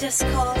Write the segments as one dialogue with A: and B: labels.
A: just call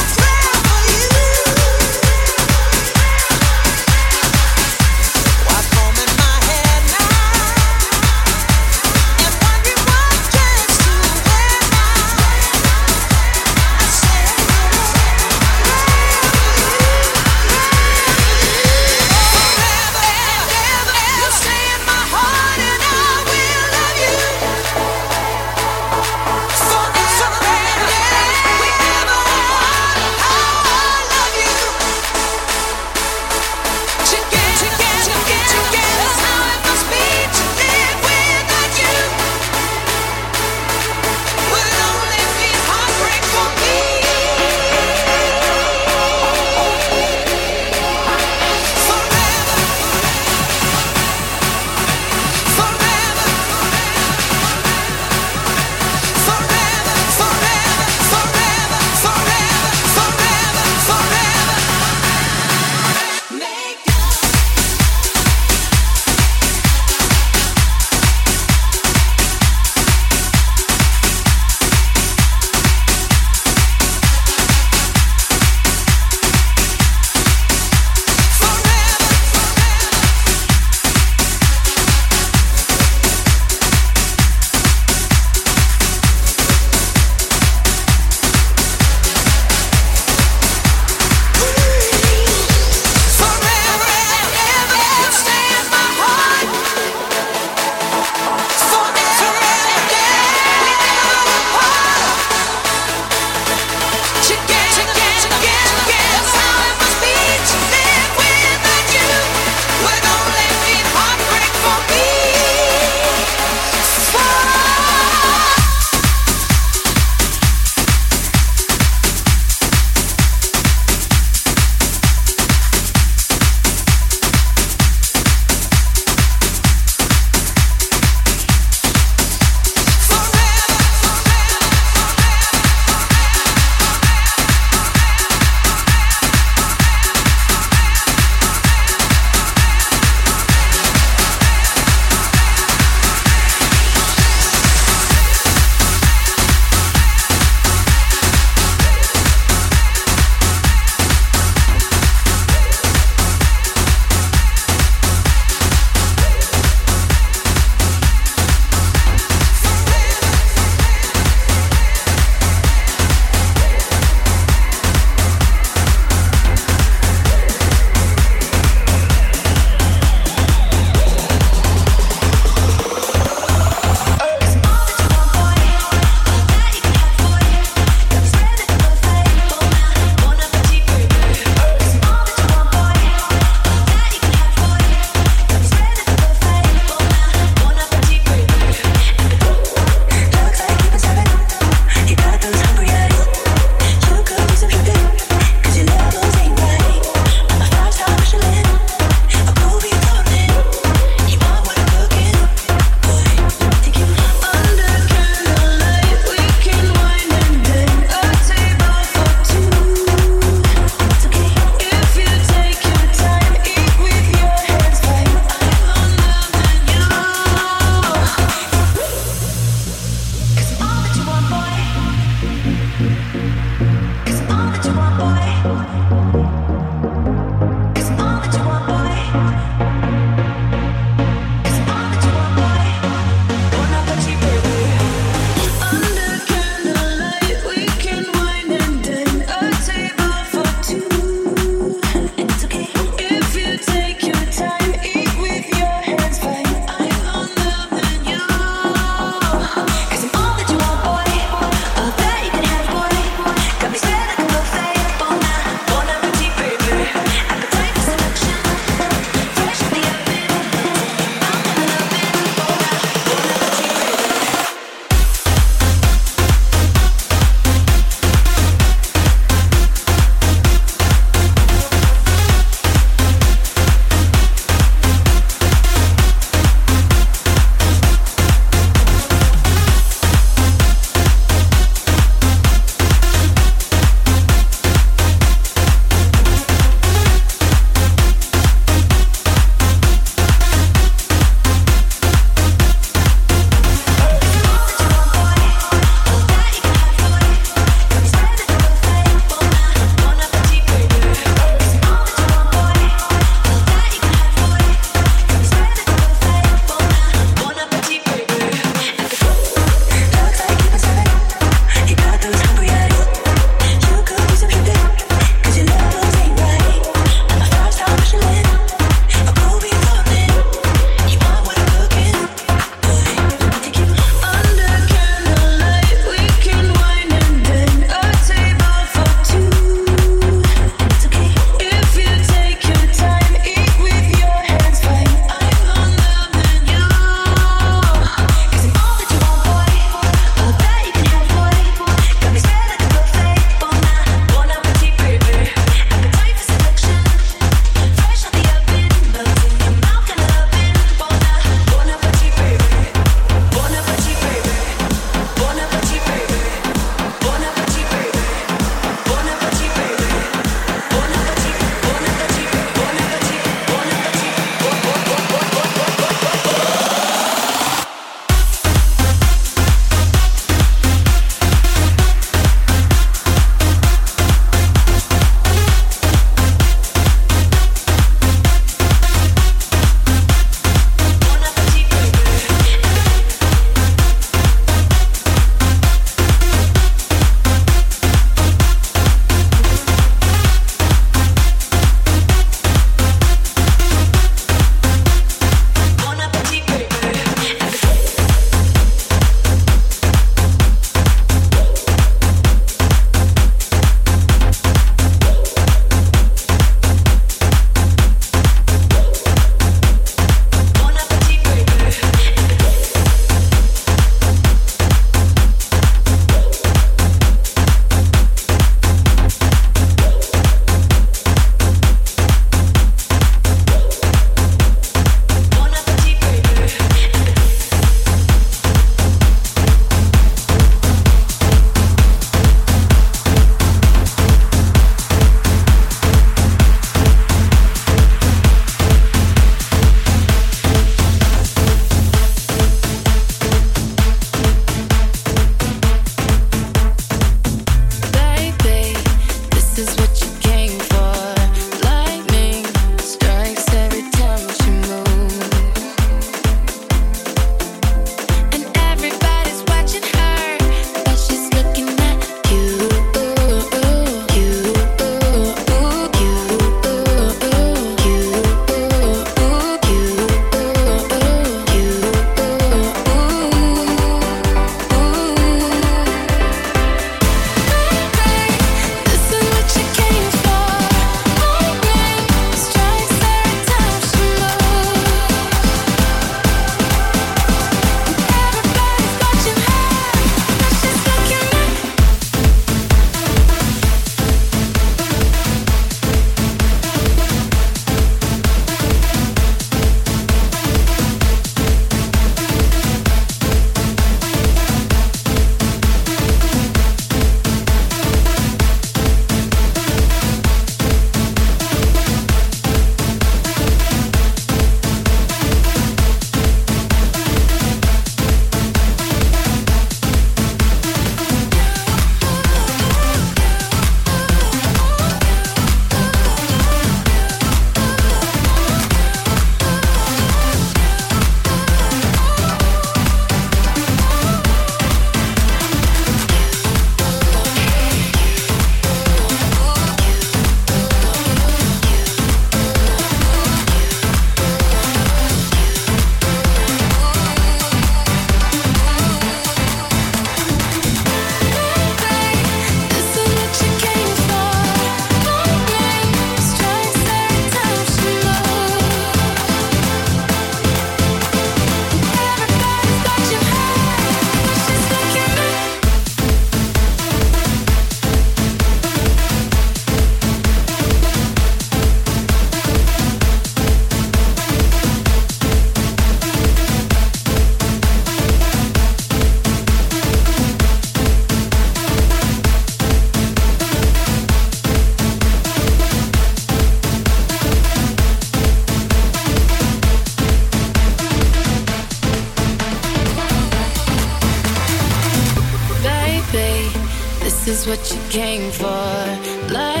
A: came for.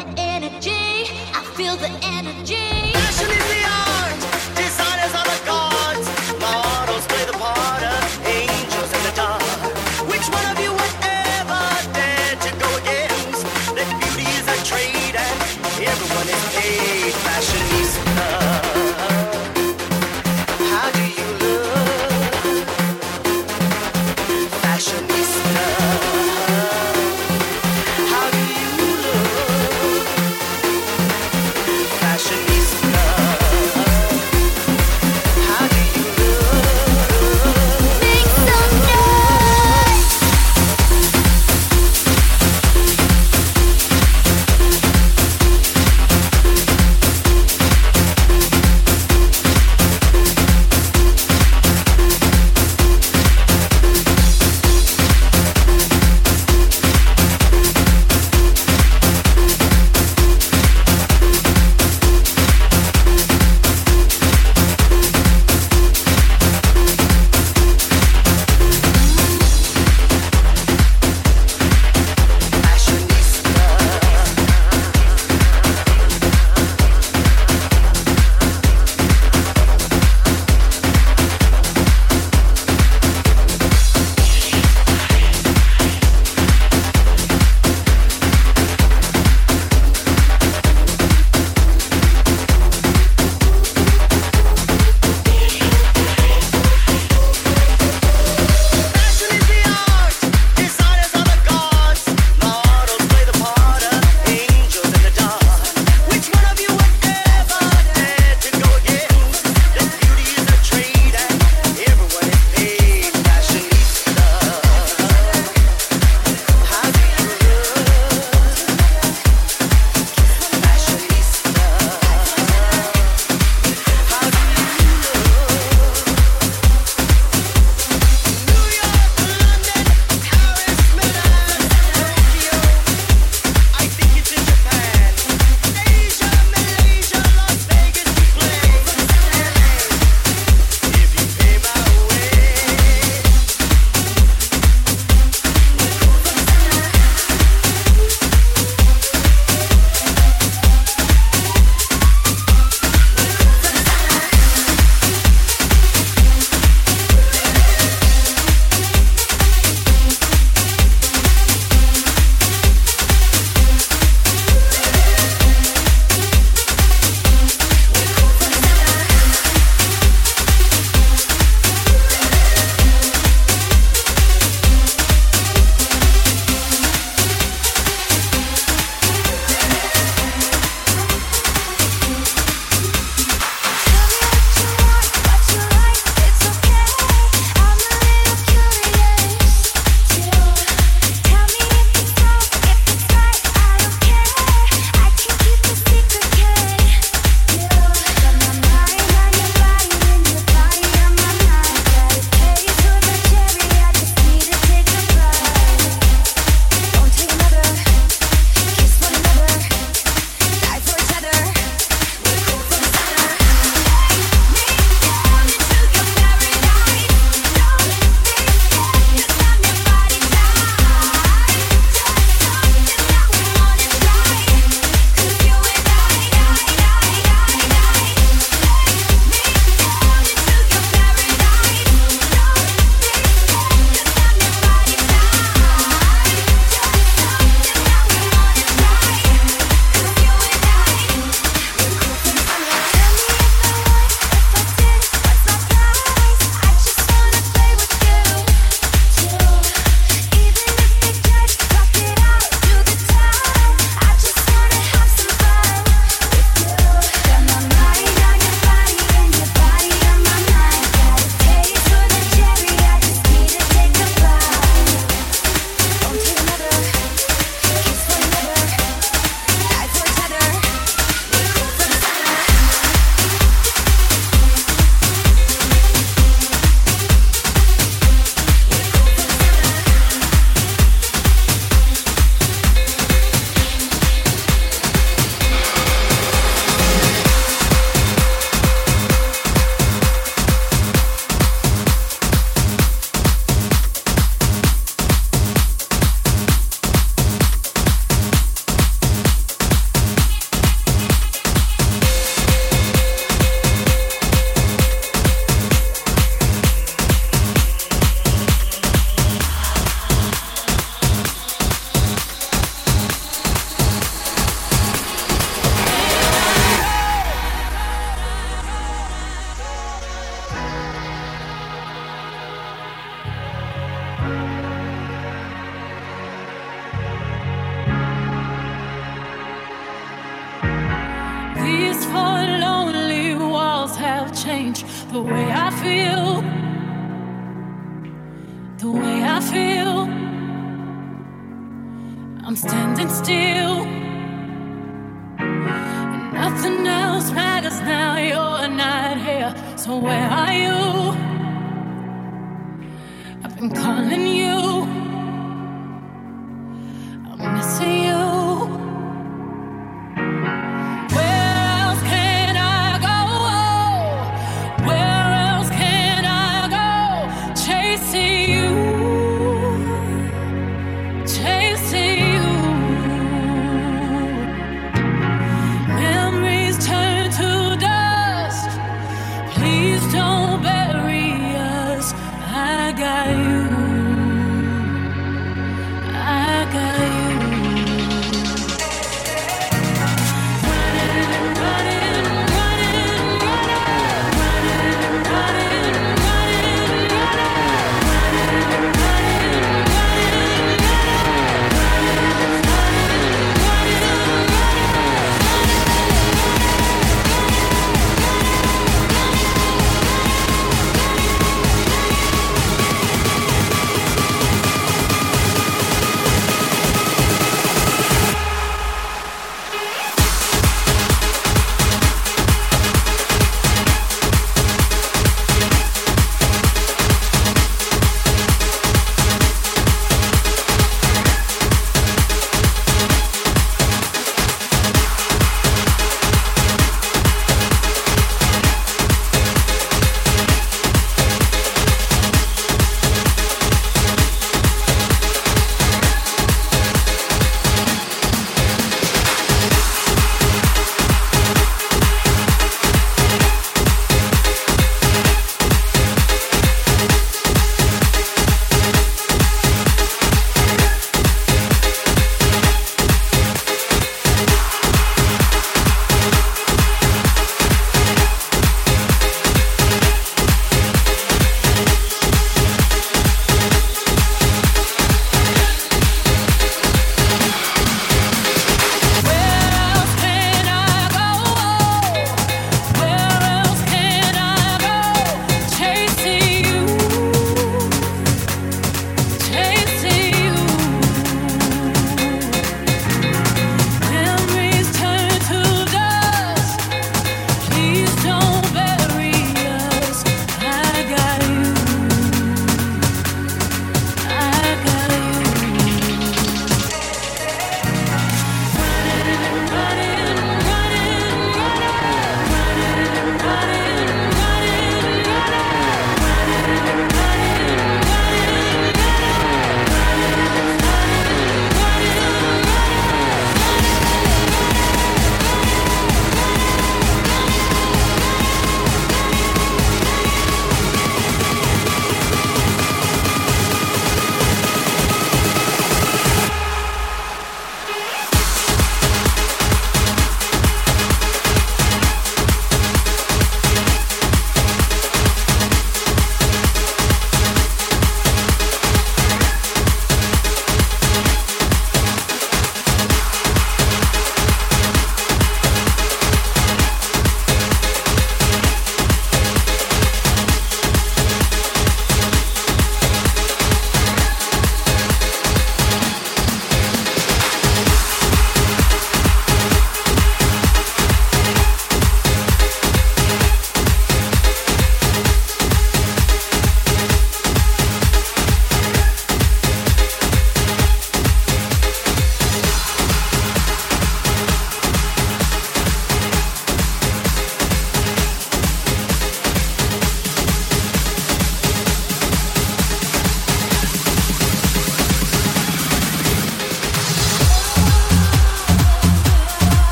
B: The energy. I feel the energy.